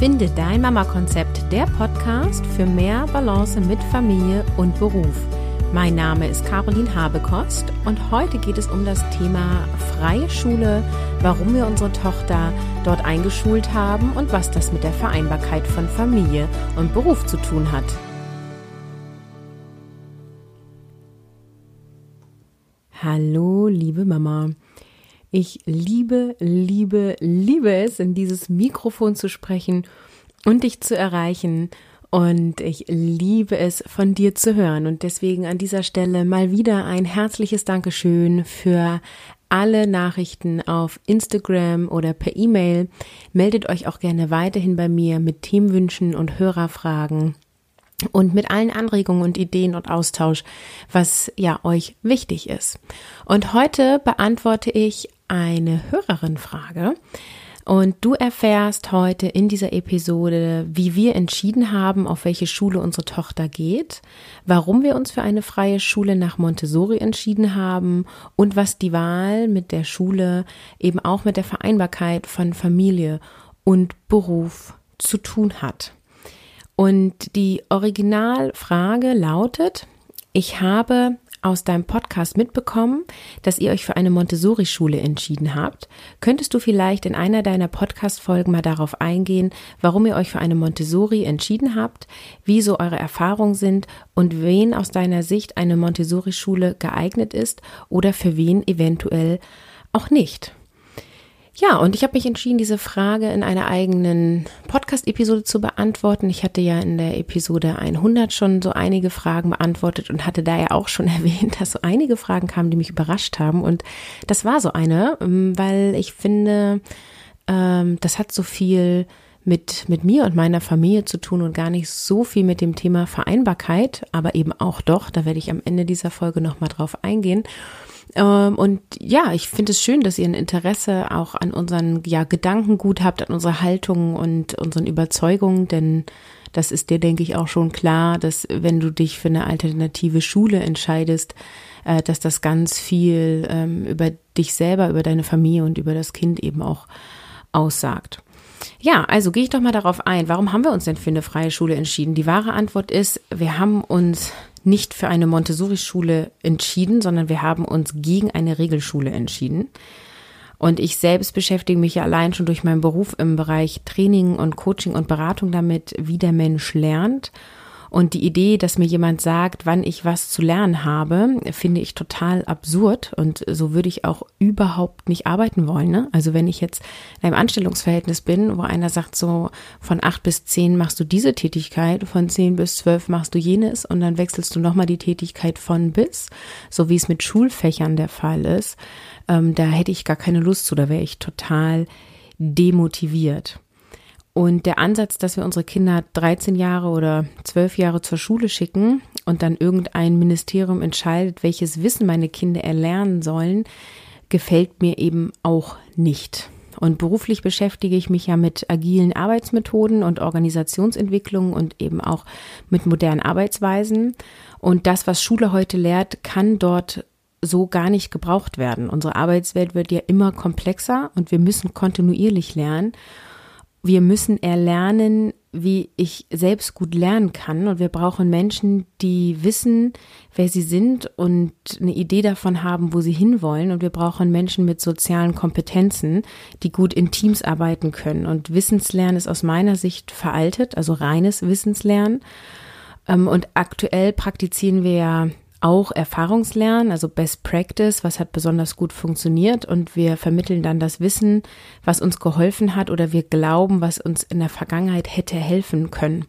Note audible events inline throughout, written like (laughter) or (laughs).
Finde dein Mama-Konzept, der Podcast für mehr Balance mit Familie und Beruf. Mein Name ist Caroline Habekost und heute geht es um das Thema freie Schule, warum wir unsere Tochter dort eingeschult haben und was das mit der Vereinbarkeit von Familie und Beruf zu tun hat. Hallo, liebe Mama. Ich liebe, liebe, liebe es, in dieses Mikrofon zu sprechen und dich zu erreichen. Und ich liebe es, von dir zu hören. Und deswegen an dieser Stelle mal wieder ein herzliches Dankeschön für alle Nachrichten auf Instagram oder per E-Mail. Meldet euch auch gerne weiterhin bei mir mit Themenwünschen und Hörerfragen und mit allen Anregungen und Ideen und Austausch, was ja euch wichtig ist. Und heute beantworte ich eine Hörerin-Frage. Und du erfährst heute in dieser Episode, wie wir entschieden haben, auf welche Schule unsere Tochter geht, warum wir uns für eine freie Schule nach Montessori entschieden haben und was die Wahl mit der Schule eben auch mit der Vereinbarkeit von Familie und Beruf zu tun hat. Und die Originalfrage lautet, ich habe aus deinem Podcast mitbekommen, dass ihr euch für eine Montessori-Schule entschieden habt. Könntest du vielleicht in einer deiner Podcast-Folgen mal darauf eingehen, warum ihr euch für eine Montessori entschieden habt, wie so eure Erfahrungen sind und wen aus deiner Sicht eine Montessori-Schule geeignet ist oder für wen eventuell auch nicht? Ja, und ich habe mich entschieden, diese Frage in einer eigenen Podcast-Episode zu beantworten. Ich hatte ja in der Episode 100 schon so einige Fragen beantwortet und hatte da ja auch schon (laughs) erwähnt, dass so einige Fragen kamen, die mich überrascht haben. Und das war so eine, ähm, weil ich finde, ähm, das hat so viel mit, mit mir und meiner Familie zu tun und gar nicht so viel mit dem Thema Vereinbarkeit, aber eben auch doch, da werde ich am Ende dieser Folge nochmal drauf eingehen. Ähm, und ja, ich finde es schön, dass ihr ein Interesse auch an unseren ja, Gedankengut habt, an unserer Haltung und unseren Überzeugungen, denn das ist dir, denke ich, auch schon klar, dass wenn du dich für eine alternative Schule entscheidest, äh, dass das ganz viel ähm, über dich selber, über deine Familie und über das Kind eben auch aussagt. Ja, also gehe ich doch mal darauf ein. Warum haben wir uns denn für eine freie Schule entschieden? Die wahre Antwort ist, wir haben uns nicht für eine Montessori-Schule entschieden, sondern wir haben uns gegen eine Regelschule entschieden. Und ich selbst beschäftige mich ja allein schon durch meinen Beruf im Bereich Training und Coaching und Beratung damit, wie der Mensch lernt und die Idee, dass mir jemand sagt, wann ich was zu lernen habe, finde ich total absurd. Und so würde ich auch überhaupt nicht arbeiten wollen. Ne? Also wenn ich jetzt in einem Anstellungsverhältnis bin, wo einer sagt, so von acht bis zehn machst du diese Tätigkeit, von zehn bis zwölf machst du jenes und dann wechselst du nochmal die Tätigkeit von bis, so wie es mit Schulfächern der Fall ist, ähm, da hätte ich gar keine Lust zu, da wäre ich total demotiviert. Und der Ansatz, dass wir unsere Kinder 13 Jahre oder 12 Jahre zur Schule schicken und dann irgendein Ministerium entscheidet, welches Wissen meine Kinder erlernen sollen, gefällt mir eben auch nicht. Und beruflich beschäftige ich mich ja mit agilen Arbeitsmethoden und Organisationsentwicklung und eben auch mit modernen Arbeitsweisen. Und das, was Schule heute lehrt, kann dort so gar nicht gebraucht werden. Unsere Arbeitswelt wird ja immer komplexer und wir müssen kontinuierlich lernen wir müssen erlernen, wie ich selbst gut lernen kann. Und wir brauchen Menschen, die wissen, wer sie sind und eine Idee davon haben, wo sie hinwollen. Und wir brauchen Menschen mit sozialen Kompetenzen, die gut in Teams arbeiten können. Und Wissenslernen ist aus meiner Sicht veraltet, also reines Wissenslernen. Ähm, und aktuell praktizieren wir ja auch Erfahrungslernen, also Best Practice, was hat besonders gut funktioniert und wir vermitteln dann das Wissen, was uns geholfen hat oder wir glauben, was uns in der Vergangenheit hätte helfen können.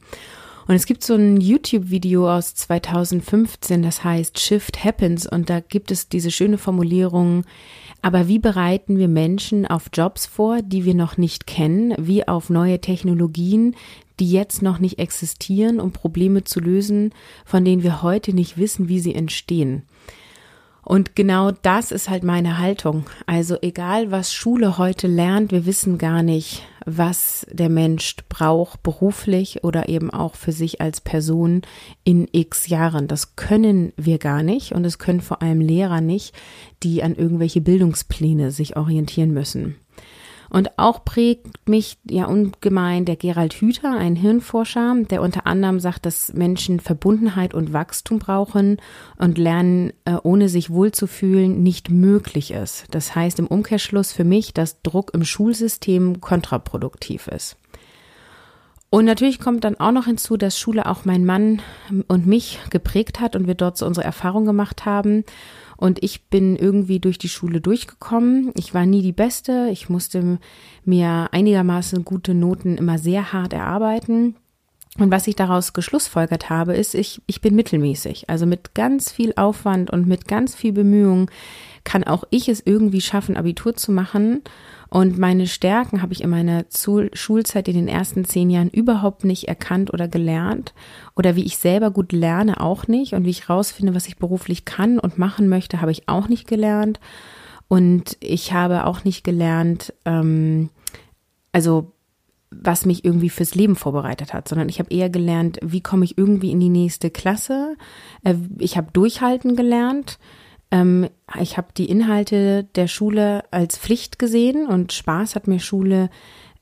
Und es gibt so ein YouTube-Video aus 2015, das heißt Shift Happens und da gibt es diese schöne Formulierung, aber wie bereiten wir Menschen auf Jobs vor, die wir noch nicht kennen, wie auf neue Technologien, die jetzt noch nicht existieren, um Probleme zu lösen, von denen wir heute nicht wissen, wie sie entstehen. Und genau das ist halt meine Haltung. Also egal, was Schule heute lernt, wir wissen gar nicht, was der Mensch braucht, beruflich oder eben auch für sich als Person in x Jahren. Das können wir gar nicht und es können vor allem Lehrer nicht, die an irgendwelche Bildungspläne sich orientieren müssen. Und auch prägt mich ja ungemein der Gerald Hüther, ein Hirnforscher, der unter anderem sagt, dass Menschen Verbundenheit und Wachstum brauchen und Lernen äh, ohne sich wohlzufühlen nicht möglich ist. Das heißt im Umkehrschluss für mich, dass Druck im Schulsystem kontraproduktiv ist. Und natürlich kommt dann auch noch hinzu, dass Schule auch mein Mann und mich geprägt hat und wir dort so unsere Erfahrung gemacht haben. Und ich bin irgendwie durch die Schule durchgekommen. Ich war nie die Beste. Ich musste mir einigermaßen gute Noten immer sehr hart erarbeiten. Und was ich daraus geschlussfolgert habe, ist, ich, ich bin mittelmäßig. Also mit ganz viel Aufwand und mit ganz viel Bemühung kann auch ich es irgendwie schaffen, Abitur zu machen. Und meine Stärken habe ich in meiner Schulzeit in den ersten zehn Jahren überhaupt nicht erkannt oder gelernt. Oder wie ich selber gut lerne, auch nicht. Und wie ich rausfinde, was ich beruflich kann und machen möchte, habe ich auch nicht gelernt. Und ich habe auch nicht gelernt, ähm, also was mich irgendwie fürs Leben vorbereitet hat, sondern ich habe eher gelernt, wie komme ich irgendwie in die nächste Klasse. Äh, ich habe durchhalten gelernt. Ähm, ich habe die Inhalte der Schule als Pflicht gesehen und Spaß hat mir Schule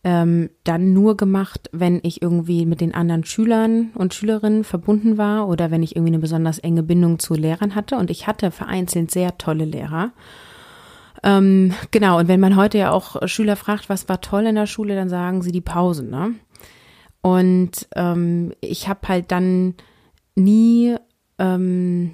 ähm, dann nur gemacht, wenn ich irgendwie mit den anderen Schülern und Schülerinnen verbunden war oder wenn ich irgendwie eine besonders enge Bindung zu Lehrern hatte. Und ich hatte vereinzelt sehr tolle Lehrer. Ähm, genau, und wenn man heute ja auch Schüler fragt, was war toll in der Schule, dann sagen sie die Pausen. Ne? Und ähm, ich habe halt dann nie, ähm,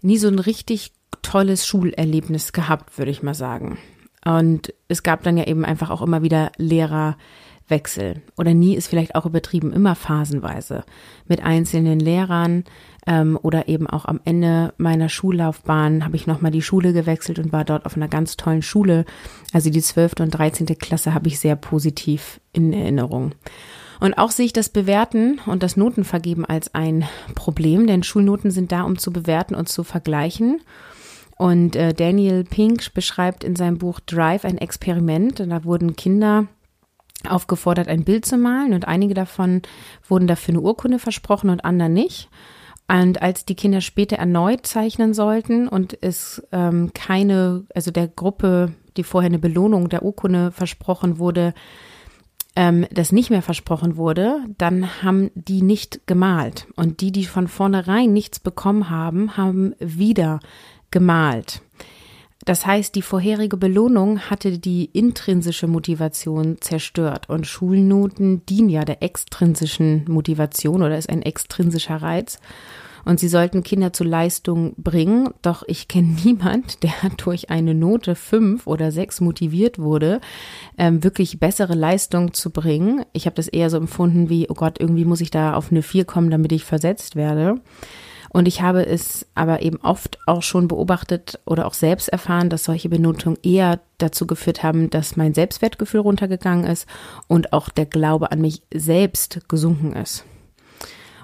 nie so ein richtig tolles Schulerlebnis gehabt, würde ich mal sagen. Und es gab dann ja eben einfach auch immer wieder Lehrerwechsel. Oder nie ist vielleicht auch übertrieben, immer phasenweise mit einzelnen Lehrern ähm, oder eben auch am Ende meiner Schullaufbahn habe ich nochmal die Schule gewechselt und war dort auf einer ganz tollen Schule. Also die zwölfte und dreizehnte Klasse habe ich sehr positiv in Erinnerung. Und auch sehe ich das Bewerten und das Notenvergeben als ein Problem, denn Schulnoten sind da, um zu bewerten und zu vergleichen. Und äh, Daniel Pink beschreibt in seinem Buch Drive ein Experiment. Und da wurden Kinder aufgefordert, ein Bild zu malen und einige davon wurden dafür eine Urkunde versprochen und andere nicht. Und als die Kinder später erneut zeichnen sollten und es ähm, keine, also der Gruppe, die vorher eine Belohnung der Urkunde versprochen wurde, ähm, das nicht mehr versprochen wurde, dann haben die nicht gemalt. Und die, die von vornherein nichts bekommen haben, haben wieder gemalt. Das heißt, die vorherige Belohnung hatte die intrinsische Motivation zerstört und Schulnoten dienen ja der extrinsischen Motivation oder ist ein extrinsischer Reiz. Und sie sollten Kinder zu Leistung bringen. Doch ich kenne (laughs) niemand, der durch eine Note fünf oder sechs motiviert wurde, ähm, wirklich bessere Leistung zu bringen. Ich habe das eher so empfunden wie, oh Gott, irgendwie muss ich da auf eine vier kommen, damit ich versetzt werde. Und ich habe es aber eben oft auch schon beobachtet oder auch selbst erfahren, dass solche Benotungen eher dazu geführt haben, dass mein Selbstwertgefühl runtergegangen ist und auch der Glaube an mich selbst gesunken ist.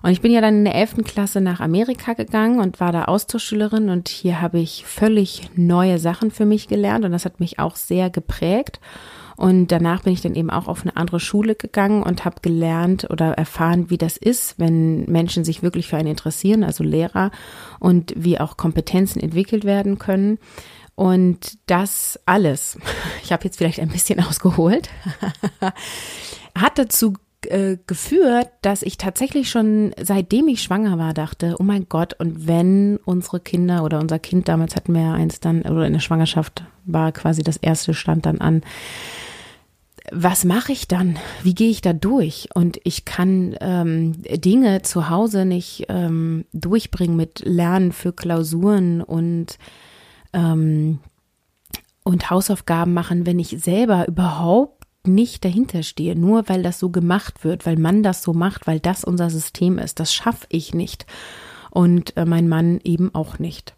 Und ich bin ja dann in der 11. Klasse nach Amerika gegangen und war da Austauschschülerin und hier habe ich völlig neue Sachen für mich gelernt und das hat mich auch sehr geprägt. Und danach bin ich dann eben auch auf eine andere Schule gegangen und habe gelernt oder erfahren, wie das ist, wenn Menschen sich wirklich für einen interessieren, also Lehrer, und wie auch Kompetenzen entwickelt werden können. Und das alles, (laughs) ich habe jetzt vielleicht ein bisschen (laughs) ausgeholt, (laughs) hat dazu äh, geführt, dass ich tatsächlich schon seitdem ich schwanger war dachte, oh mein Gott, und wenn unsere Kinder oder unser Kind damals hatten wir ja eins dann, oder in der Schwangerschaft war quasi das erste stand dann an, was mache ich dann? Wie gehe ich da durch? Und ich kann ähm, Dinge zu Hause nicht ähm, durchbringen mit Lernen für Klausuren und ähm, und Hausaufgaben machen, wenn ich selber überhaupt nicht dahinter stehe, nur weil das so gemacht wird, weil man das so macht, weil das unser System ist. Das schaffe ich nicht. Und äh, mein Mann eben auch nicht.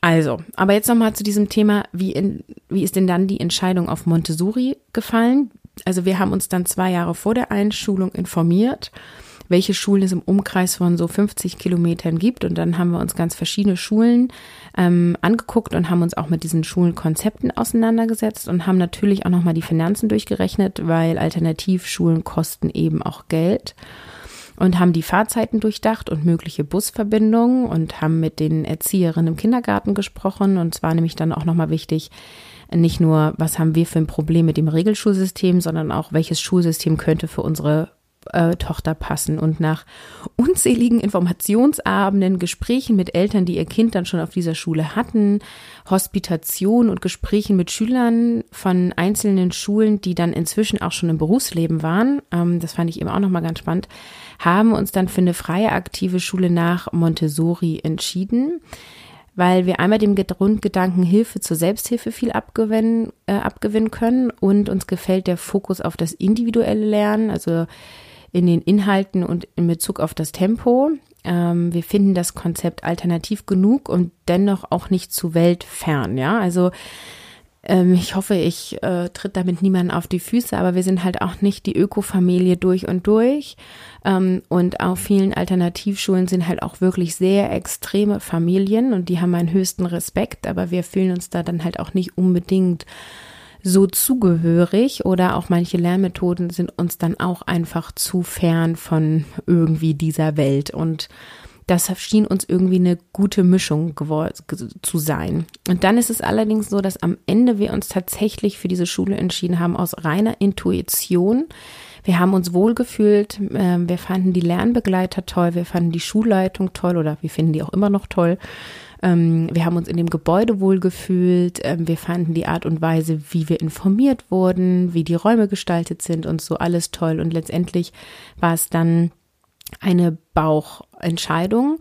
Also, aber jetzt nochmal zu diesem Thema, wie, in, wie ist denn dann die Entscheidung auf Montessori gefallen? Also wir haben uns dann zwei Jahre vor der Einschulung informiert, welche Schulen es im Umkreis von so 50 Kilometern gibt. Und dann haben wir uns ganz verschiedene Schulen ähm, angeguckt und haben uns auch mit diesen Schulenkonzepten auseinandergesetzt und haben natürlich auch nochmal die Finanzen durchgerechnet, weil Alternativschulen kosten eben auch Geld und haben die Fahrzeiten durchdacht und mögliche Busverbindungen und haben mit den Erzieherinnen im Kindergarten gesprochen. Und zwar nämlich dann auch nochmal wichtig, Nicht nur, was haben wir für ein Problem mit dem Regelschulsystem, sondern auch, welches Schulsystem könnte für unsere äh, Tochter passen. Und nach unzähligen Informationsabenden, Gesprächen mit Eltern, die ihr Kind dann schon auf dieser Schule hatten, Hospitation und Gesprächen mit Schülern von einzelnen Schulen, die dann inzwischen auch schon im Berufsleben waren, ähm, das fand ich eben auch nochmal ganz spannend, haben uns dann für eine freie aktive Schule nach Montessori entschieden weil wir einmal dem Grundgedanken Hilfe zur Selbsthilfe viel abgewinnen, äh, abgewinnen können und uns gefällt der Fokus auf das individuelle Lernen, also in den Inhalten und in Bezug auf das Tempo. Ähm, wir finden das Konzept alternativ genug und dennoch auch nicht zu weltfern. Ja, also ähm, ich hoffe, ich äh, tritt damit niemanden auf die Füße, aber wir sind halt auch nicht die Ökofamilie durch und durch. Ähm, und auf vielen Alternativschulen sind halt auch wirklich sehr extreme Familien und die haben meinen höchsten Respekt, aber wir fühlen uns da dann halt auch nicht unbedingt so zugehörig oder auch manche Lernmethoden sind uns dann auch einfach zu fern von irgendwie dieser Welt und das schien uns irgendwie eine gute Mischung zu sein. Und dann ist es allerdings so, dass am Ende wir uns tatsächlich für diese Schule entschieden haben aus reiner Intuition. Wir haben uns wohlgefühlt, ähm, wir fanden die Lernbegleiter toll, wir fanden die Schulleitung toll oder wir finden die auch immer noch toll. Ähm, wir haben uns in dem Gebäude wohlgefühlt. Ähm, wir fanden die Art und Weise, wie wir informiert wurden, wie die Räume gestaltet sind und so alles toll. Und letztendlich war es dann eine Bauchentscheidung.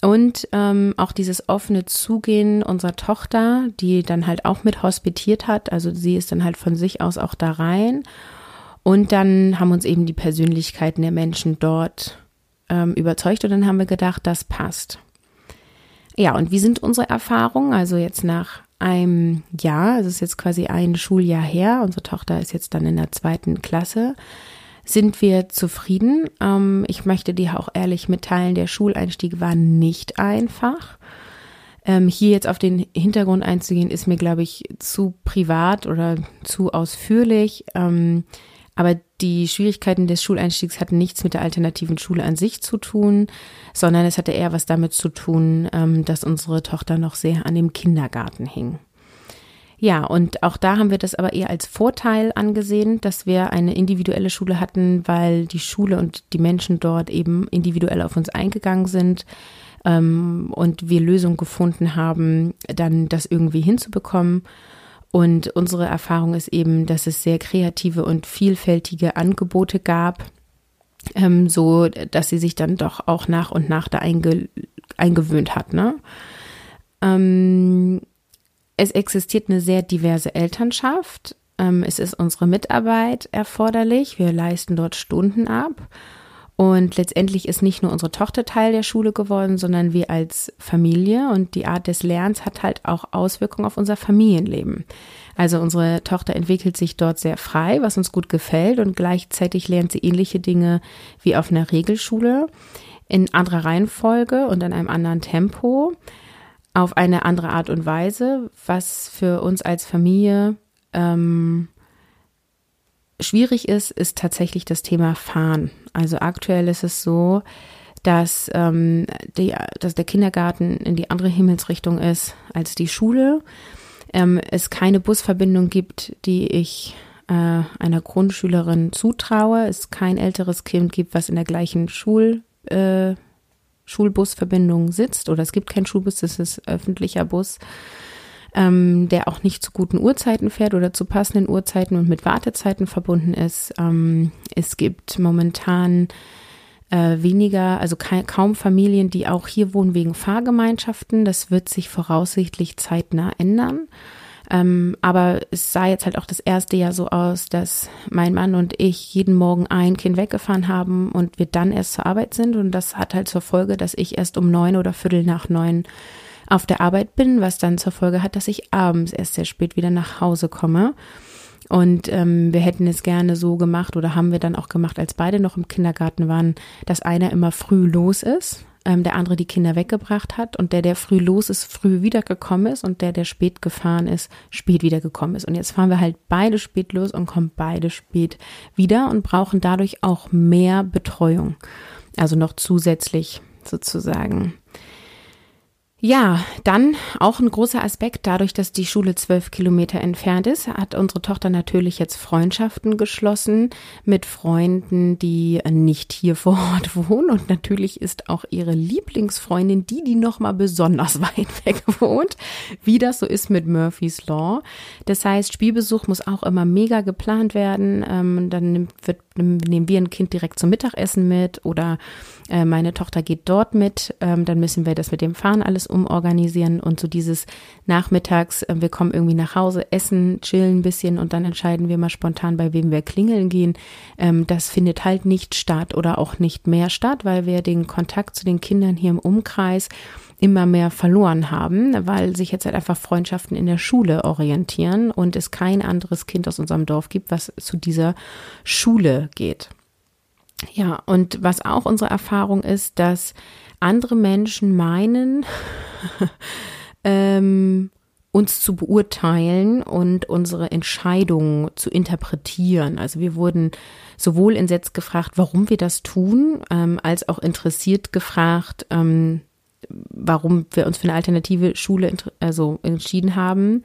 Und ähm, auch dieses offene Zugehen unserer Tochter, die dann halt auch mit hospitiert hat. Also sie ist dann halt von sich aus auch da rein. Und dann haben uns eben die Persönlichkeiten der Menschen dort ähm, überzeugt und dann haben wir gedacht, das passt. Ja, und wie sind unsere Erfahrungen? Also jetzt nach einem Jahr, es ist jetzt quasi ein Schuljahr her, unsere Tochter ist jetzt dann in der zweiten Klasse, sind wir zufrieden. Ähm, ich möchte dir auch ehrlich mitteilen, der Schuleinstieg war nicht einfach. Ähm, hier jetzt auf den Hintergrund einzugehen, ist mir, glaube ich, zu privat oder zu ausführlich. Ähm, aber die Schwierigkeiten des Schuleinstiegs hatten nichts mit der alternativen Schule an sich zu tun, sondern es hatte eher was damit zu tun, ähm, dass unsere Tochter noch sehr an dem Kindergarten hing. Ja, und auch da haben wir das aber eher als Vorteil angesehen, dass wir eine individuelle Schule hatten, weil die Schule und die Menschen dort eben individuell auf uns eingegangen sind ähm, und wir Lösungen gefunden haben, dann das irgendwie hinzubekommen. Und unsere Erfahrung ist eben, dass es sehr kreative und vielfältige Angebote gab, ähm, so dass sie sich dann doch auch nach und nach da einge eingewöhnt hat. Ne? Ähm, es existiert eine sehr diverse Elternschaft. Ähm, es ist unsere Mitarbeit erforderlich. Wir leisten dort Stunden ab. Und letztendlich ist nicht nur unsere Tochter Teil der Schule geworden, sondern wir als Familie. Und die Art des Lernens hat halt auch Auswirkungen auf unser Familienleben. Also unsere Tochter entwickelt sich dort sehr frei, was uns gut gefällt. Und gleichzeitig lernt sie ähnliche Dinge wie auf einer Regelschule in anderer Reihenfolge und in einem anderen Tempo, auf eine andere Art und Weise, was für uns als Familie ähm, schwierig ist, ist tatsächlich das Thema Fahren. Also aktuell ist es so, dass, ähm, die, dass der Kindergarten in die andere Himmelsrichtung ist als die Schule. Ähm, es keine Busverbindung gibt, die ich äh, einer Grundschülerin zutraue. Es kein älteres Kind gibt, was in der gleichen Schul, äh, Schulbusverbindung sitzt. Oder es gibt keinen Schulbus, das ist öffentlicher Bus ähm, der auch nicht zu guten Uhrzeiten fährt oder zu passenden Uhrzeiten und mit Wartezeiten verbunden ist. Ähm, es gibt momentan äh, weniger, also kaum Familien, die auch hier wohnen wegen Fahrgemeinschaften. Das wird sich voraussichtlich zeitnah ändern. Ähm, aber es sah jetzt halt auch das erste Jahr so aus, dass mein Mann und ich jeden Morgen ein Kind weggefahren haben und wir dann erst zur Arbeit sind. Und das hat halt zur Folge, dass ich erst um neun oder Viertel nach neun auf der Arbeit bin, was dann zur Folge hat, dass ich abends erst sehr spät wieder nach Hause komme. Und ähm, wir hätten es gerne so gemacht oder haben wir dann auch gemacht, als beide noch im Kindergarten waren, dass einer immer früh los ist, ähm, der andere die Kinder weggebracht hat und der, der früh los ist, früh wiedergekommen ist und der, der spät gefahren ist, spät wiedergekommen ist. Und jetzt fahren wir halt beide spät los und kommen beide spät wieder und brauchen dadurch auch mehr Betreuung. Also noch zusätzlich sozusagen. Ja, dann auch ein großer Aspekt, dadurch, dass die Schule zwölf Kilometer entfernt ist, hat unsere Tochter natürlich jetzt Freundschaften geschlossen mit Freunden, die nicht hier vor Ort (laughs) wohnen. Und natürlich ist auch ihre Lieblingsfreundin die, die nochmal besonders (laughs) weit weg wohnt, wie das so ist mit Murphy's Law. Das heißt, Spielbesuch muss auch immer mega geplant werden. Ähm, dann wird, nehmen wir ein Kind direkt zum Mittagessen mit oder äh, meine Tochter geht dort mit. Ähm, dann müssen wir das mit dem Fahren alles umorganisieren und so dieses Nachmittags, äh, wir kommen irgendwie nach Hause, essen, chillen ein bisschen und dann entscheiden wir mal spontan, bei wem wir klingeln gehen. Ähm, das findet halt nicht statt oder auch nicht mehr statt, weil wir den Kontakt zu den Kindern hier im Umkreis immer mehr verloren haben, weil sich jetzt halt einfach Freundschaften in der Schule orientieren und es kein anderes Kind aus unserem Dorf gibt, was zu dieser Schule geht. Ja, und was auch unsere Erfahrung ist, dass andere Menschen meinen, (laughs) ähm, uns zu beurteilen und unsere Entscheidungen zu interpretieren. Also wir wurden sowohl in Setz gefragt, warum wir das tun, ähm, als auch interessiert gefragt, ähm, warum wir uns für eine alternative Schule also entschieden haben.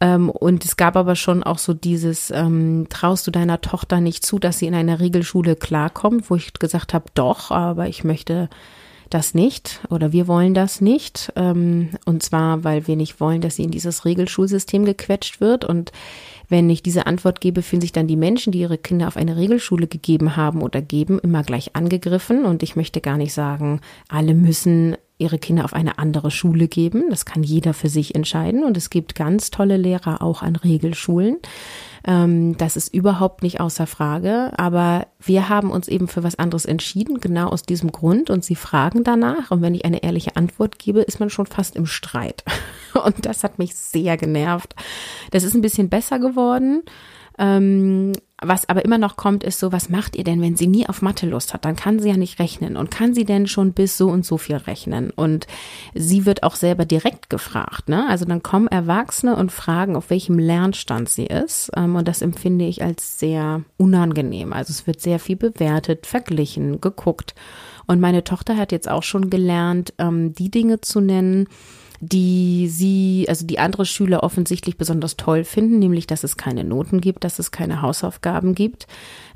Ähm, und es gab aber schon auch so dieses, ähm, traust du deiner Tochter nicht zu, dass sie in einer Regelschule klarkommt, wo ich gesagt habe, doch, aber ich möchte das nicht oder wir wollen das nicht. Ähm, und zwar, weil wir nicht wollen, dass sie in dieses Regelschulsystem gequetscht wird. Und wenn ich diese Antwort gebe, fühlen sich dann die Menschen, die ihre Kinder auf eine Regelschule gegeben haben oder geben, immer gleich angegriffen. Und ich möchte gar nicht sagen, alle müssen ihre Kinder auf eine andere Schule geben. Das kann jeder für sich entscheiden. Und es gibt ganz tolle Lehrer auch an Regelschulen. Ähm, das ist überhaupt nicht außer Frage. Aber wir haben uns eben für was anderes entschieden, genau aus diesem Grund. Und sie fragen danach. Und wenn ich eine ehrliche Antwort gebe, ist man schon fast im Streit. (laughs) Und das hat mich sehr genervt. Das ist ein bisschen besser geworden. Ähm, was aber immer noch kommt, ist so, was macht ihr denn, wenn sie nie auf Mathe Lust hat? Dann kann sie ja nicht rechnen. Und kann sie denn schon bis so und so viel rechnen? Und sie wird auch selber direkt gefragt. Ne? Also dann kommen Erwachsene und fragen, auf welchem Lernstand sie ist. Ähm, und das empfinde ich als sehr unangenehm. Also es wird sehr viel bewertet, verglichen, geguckt. Und meine Tochter hat jetzt auch schon gelernt, ähm, die Dinge zu nennen, die sie, also die andere Schüler offensichtlich besonders toll finden, nämlich dass es keine Noten gibt, dass es keine Hausaufgaben gibt,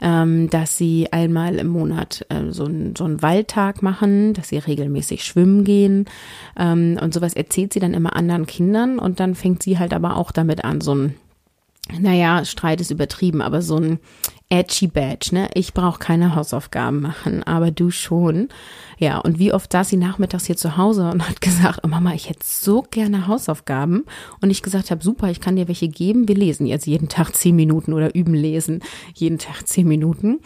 ähm, dass sie einmal im Monat äh, so, ein, so einen Waldtag machen, dass sie regelmäßig schwimmen gehen ähm, und sowas erzählt sie dann immer anderen Kindern und dann fängt sie halt aber auch damit an, so ein naja, Streit ist übertrieben, aber so ein edgy Badge, ne? Ich brauche keine Hausaufgaben machen, aber du schon. Ja, und wie oft saß sie nachmittags hier zu Hause und hat (laughs) gesagt, oh Mama, ich hätte so gerne Hausaufgaben. Und ich gesagt habe, super, ich kann dir welche geben. Wir lesen jetzt jeden Tag (laughs) zehn Minuten oder üben lesen jeden Tag zehn Minuten.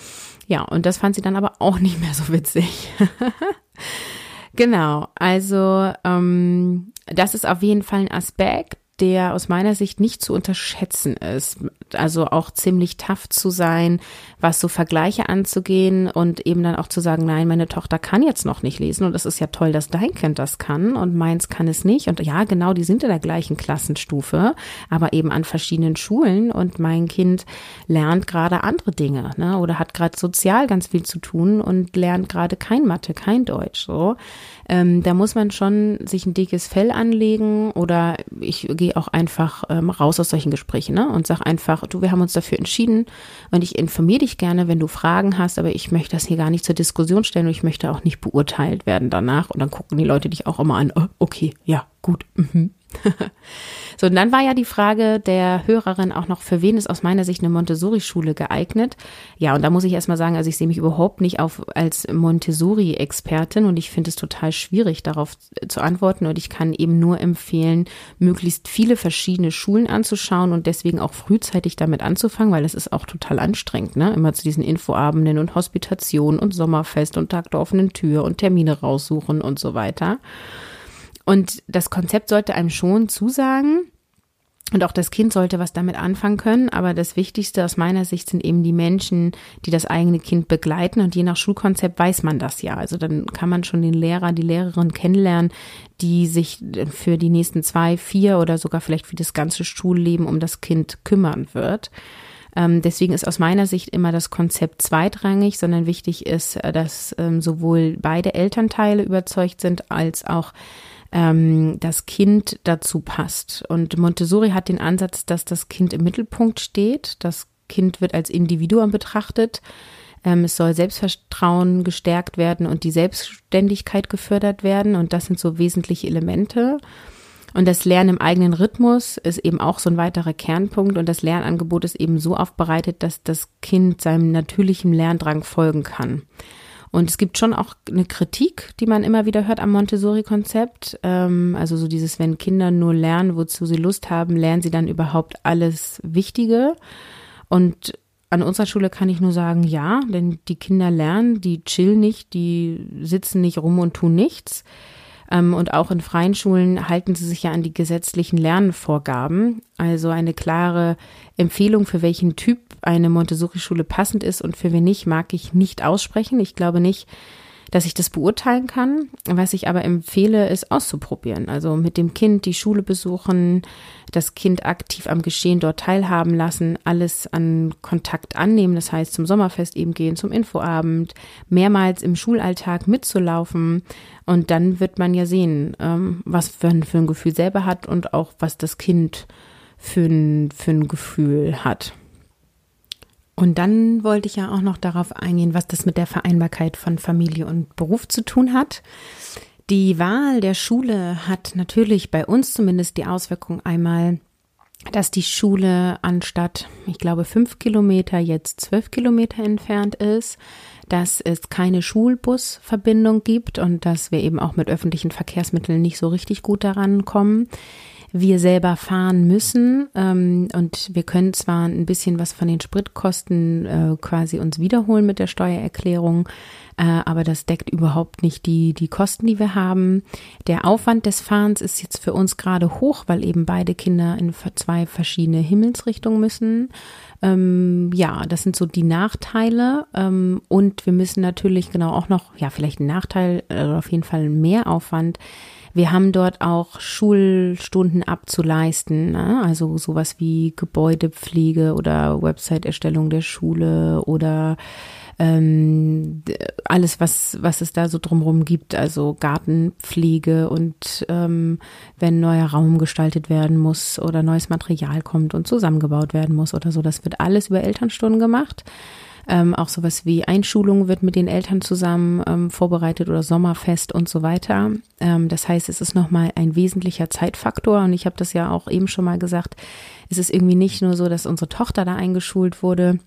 Ja, und das fand sie dann aber auch nicht mehr so witzig. (laughs) genau, also ähm, das ist auf jeden Fall ein Aspekt, der aus meiner Sicht nicht zu unterschätzen ist. Also auch ziemlich tough zu sein, was so Vergleiche anzugehen und eben dann auch zu sagen, nein, meine Tochter kann jetzt noch nicht lesen und es ist ja toll, dass dein Kind das kann und meins kann es nicht. Und ja, genau, die sind in der gleichen Klassenstufe, aber eben an verschiedenen Schulen und mein Kind lernt gerade andere Dinge, ne? Oder hat gerade sozial ganz viel zu tun und lernt gerade kein Mathe, kein Deutsch. So. Ähm, da muss man schon sich ein dickes Fell anlegen oder ich gehe auch einfach ähm, raus aus solchen Gesprächen ne? und sag einfach, du, wir haben uns dafür entschieden und ich informiere dich gerne, wenn du Fragen hast, aber ich möchte das hier gar nicht zur Diskussion stellen und ich möchte auch nicht beurteilt werden danach. Und dann gucken die Leute dich auch immer an, oh, okay, ja, gut. Mhm. (laughs) so, und dann war ja die Frage der Hörerin auch noch, für wen ist aus meiner Sicht eine Montessori-Schule geeignet? Ja, und da muss ich erstmal sagen, also ich sehe mich überhaupt nicht auf als Montessori-Expertin und ich finde es total schwierig, darauf zu antworten. Und ich kann eben nur empfehlen, möglichst viele verschiedene Schulen anzuschauen und deswegen auch frühzeitig damit anzufangen, weil es ist auch total anstrengend, ne? Immer zu diesen Infoabenden und Hospitationen und Sommerfest und Tag der offenen Tür und Termine raussuchen und so weiter. Und das Konzept sollte einem schon zusagen. Und auch das Kind sollte was damit anfangen können. Aber das Wichtigste aus meiner Sicht sind eben die Menschen, die das eigene Kind begleiten. Und je nach Schulkonzept weiß man das ja. Also dann kann man schon den Lehrer, die Lehrerin kennenlernen, die sich für die nächsten zwei, vier oder sogar vielleicht für das ganze Schulleben um das Kind kümmern wird. Ähm, deswegen ist aus meiner Sicht immer das Konzept zweitrangig, sondern wichtig ist, dass ähm, sowohl beide Elternteile überzeugt sind, als auch ähm, das Kind dazu passt. Und Montessori hat den Ansatz, dass das Kind im Mittelpunkt steht. Das Kind wird als Individuum betrachtet. Ähm, es soll Selbstvertrauen gestärkt werden und die Selbstständigkeit gefördert werden. Und das sind so wesentliche Elemente. Und das Lernen im eigenen Rhythmus ist eben auch so ein weiterer Kernpunkt. Und das Lernangebot ist eben so aufbereitet, dass das Kind seinem natürlichen Lerndrang folgen kann. Und es gibt schon auch eine Kritik, die man immer wieder hört am Montessori-Konzept. Ähm, also so dieses, wenn Kinder nur lernen, wozu sie Lust haben, lernen sie dann überhaupt alles Wichtige. Und an unserer Schule kann ich nur sagen, ja, denn die Kinder lernen, die chillen nicht, die sitzen nicht rum und tun nichts. Ähm, und auch in freien Schulen halten sie sich ja an die gesetzlichen Lernvorgaben. Also eine klare Empfehlung, für welchen Typ eine Montessori-Schule passend ist und für wen nicht, mag ich nicht aussprechen. Ich glaube nicht, dass ich das beurteilen kann. Was ich aber empfehle, ist auszuprobieren. Also mit dem Kind die Schule besuchen, das Kind aktiv am Geschehen dort teilhaben lassen, alles an Kontakt annehmen. Das heißt, zum Sommerfest eben gehen, zum Infoabend, mehrmals im Schulalltag mitzulaufen. Und dann wird man ja sehen, ähm, was ein, für ein Gefühl selber hat und auch was das Kind für ein, für ein Gefühl hat. Und dann wollte ich ja auch noch darauf eingehen, was das mit der Vereinbarkeit von Familie und Beruf zu tun hat. Die Wahl der Schule hat natürlich bei uns zumindest die Auswirkung einmal, dass die Schule anstatt, ich glaube, fünf Kilometer jetzt zwölf Kilometer entfernt ist, dass es keine Schulbusverbindung gibt und dass wir eben auch mit öffentlichen Verkehrsmitteln nicht so richtig gut daran kommen wir selber fahren müssen. Ähm, und wir können zwar ein bisschen was von den Spritkosten äh, quasi uns wiederholen mit der Steuererklärung, äh, aber das deckt überhaupt nicht die, die Kosten, die wir haben. Der Aufwand des Fahrens ist jetzt für uns gerade hoch, weil eben beide Kinder in zwei verschiedene Himmelsrichtungen müssen. Ähm, ja, das sind so die Nachteile. Ähm, und wir müssen natürlich genau auch noch, ja, vielleicht ein Nachteil oder äh, auf jeden Fall mehr Aufwand wir haben dort auch Schulstunden abzuleisten, ne? also sowas wie Gebäudepflege oder Website-Erstellung der Schule oder ähm, alles, was, was es da so drumherum gibt, also Gartenpflege und ähm, wenn neuer Raum gestaltet werden muss oder neues Material kommt und zusammengebaut werden muss oder so, das wird alles über Elternstunden gemacht. Ähm, auch sowas wie Einschulung wird mit den Eltern zusammen ähm, vorbereitet oder Sommerfest und so weiter. Ähm, das heißt, es ist nochmal ein wesentlicher Zeitfaktor und ich habe das ja auch eben schon mal gesagt. Es ist irgendwie nicht nur so, dass unsere Tochter da eingeschult wurde,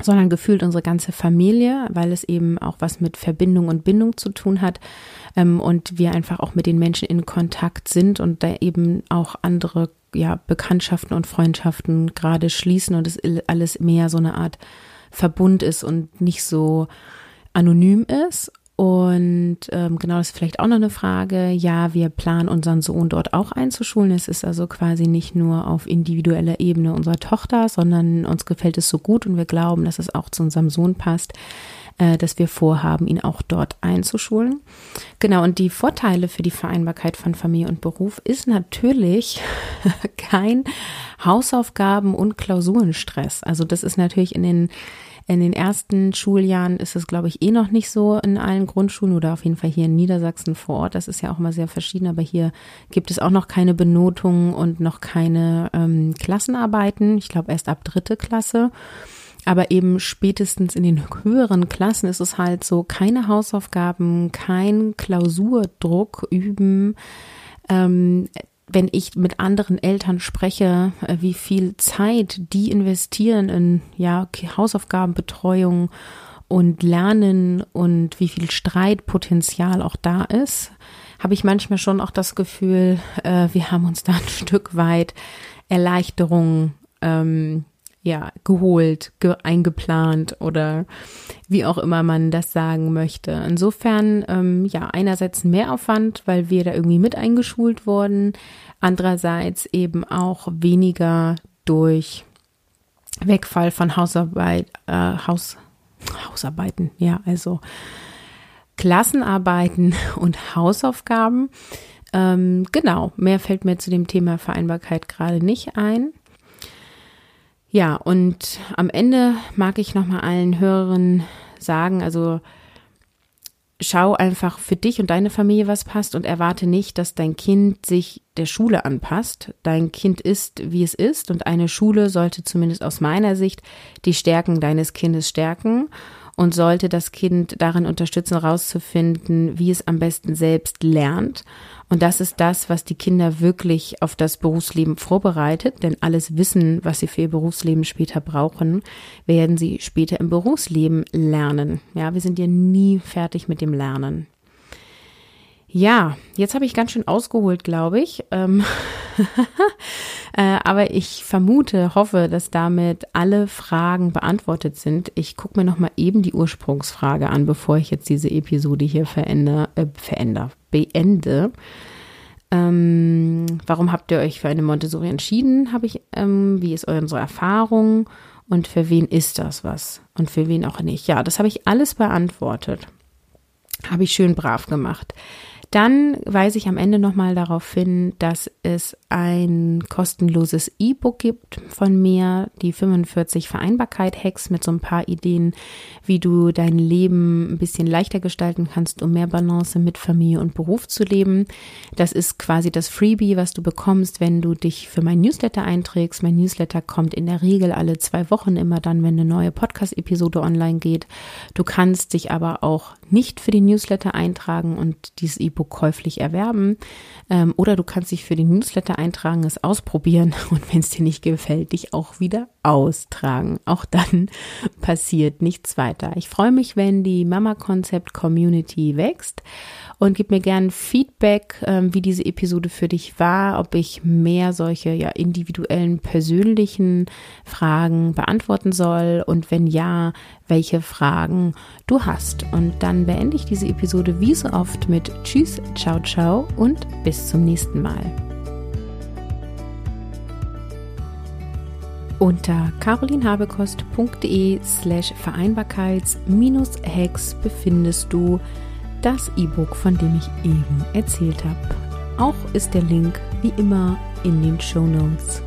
sondern gefühlt unsere ganze Familie, weil es eben auch was mit Verbindung und Bindung zu tun hat ähm, und wir einfach auch mit den Menschen in Kontakt sind und da eben auch andere ja, Bekanntschaften und Freundschaften gerade schließen und es alles mehr so eine Art Verbund ist und nicht so anonym ist. Und ähm, genau, das ist vielleicht auch noch eine Frage. Ja, wir planen unseren Sohn dort auch einzuschulen. Es ist also quasi nicht nur auf individueller Ebene unserer Tochter, sondern uns gefällt es so gut und wir glauben, dass es auch zu unserem Sohn passt, äh, dass wir vorhaben, ihn auch dort einzuschulen. Genau, und die Vorteile für die Vereinbarkeit von Familie und Beruf ist natürlich (laughs) kein Hausaufgaben- und Klausurenstress. Also das ist natürlich in den in den ersten Schuljahren ist es, glaube ich, eh noch nicht so in allen Grundschulen oder auf jeden Fall hier in Niedersachsen vor Ort. Das ist ja auch immer sehr verschieden, aber hier gibt es auch noch keine Benotungen und noch keine ähm, Klassenarbeiten. Ich glaube erst ab dritte Klasse. Aber eben spätestens in den höheren Klassen ist es halt so, keine Hausaufgaben, kein Klausurdruck üben. Ähm, wenn ich mit anderen Eltern spreche, äh, wie viel Zeit die investieren in ja Hausaufgabenbetreuung und Lernen und wie viel Streitpotenzial auch da ist, habe ich manchmal schon auch das Gefühl, äh, wir haben uns da ein (laughs) Stück weit Erleichterung ähm, ja, geholt, ge eingeplant oder wie auch immer man das sagen möchte. Insofern, ähm, ja, einerseits Mehraufwand, weil wir da irgendwie mit eingeschult wurden, andererseits eben auch weniger durch Wegfall von Hausarbeit, äh, Haus, Hausarbeiten, ja, also Klassenarbeiten (laughs) und Hausaufgaben. Ähm, genau, mehr fällt mir zu dem Thema Vereinbarkeit gerade nicht ein. Ja, und am Ende mag ich nochmal allen Hörerinnen sagen, also schau einfach für dich und deine Familie, was passt und erwarte nicht, dass dein Kind sich der Schule anpasst. Dein Kind ist, wie es ist und eine Schule sollte zumindest aus meiner Sicht die Stärken deines Kindes stärken und sollte das Kind darin unterstützen, herauszufinden, wie es am besten selbst lernt. Und das ist das, was die Kinder wirklich auf das Berufsleben vorbereitet, denn alles Wissen, was sie für ihr Berufsleben später brauchen, werden sie später im Berufsleben lernen. Ja, wir sind ja nie fertig mit dem Lernen. Ja, jetzt habe ich ganz schön ausgeholt, glaube ich. Ähm (laughs) äh, aber ich vermute, hoffe, dass damit alle Fragen beantwortet sind. Ich gucke mir nochmal eben die Ursprungsfrage an, bevor ich jetzt diese Episode hier verändere, äh, verändere beende. Ähm, warum habt ihr euch für eine Montessori entschieden? Habe ich, ähm, wie ist unsere Erfahrung und für wen ist das was und für wen auch nicht? Ja, das habe ich alles beantwortet. Habe ich schön brav gemacht. Dann weise ich am Ende nochmal darauf hin, dass es ein kostenloses E-Book gibt von mir, die 45 Vereinbarkeit-Hacks mit so ein paar Ideen, wie du dein Leben ein bisschen leichter gestalten kannst, um mehr Balance mit Familie und Beruf zu leben. Das ist quasi das Freebie, was du bekommst, wenn du dich für mein Newsletter einträgst. Mein Newsletter kommt in der Regel alle zwei Wochen immer dann, wenn eine neue Podcast-Episode online geht. Du kannst dich aber auch nicht für den Newsletter eintragen und dieses E-Book E-Book käuflich erwerben. Ähm, oder du kannst dich für den Newsletter eintragen, es ausprobieren (laughs) und wenn es dir nicht gefällt, dich auch wieder austragen. Auch dann (laughs) passiert nichts weiter. Ich freue mich, wenn die Mama Concept Community wächst und gib mir gern Feedback, ähm, wie diese Episode für dich war, ob ich mehr solche ja individuellen, persönlichen Fragen beantworten soll und wenn ja, welche Fragen du hast. Und dann beende ich diese Episode wie so oft mit Tschüss, ciao, ciao und bis zum nächsten Mal. Unter carolinhabekost.de slash Vereinbarkeits-Hacks befindest du das E-Book, von dem ich eben erzählt habe. Auch ist der Link wie immer in den Show Notes.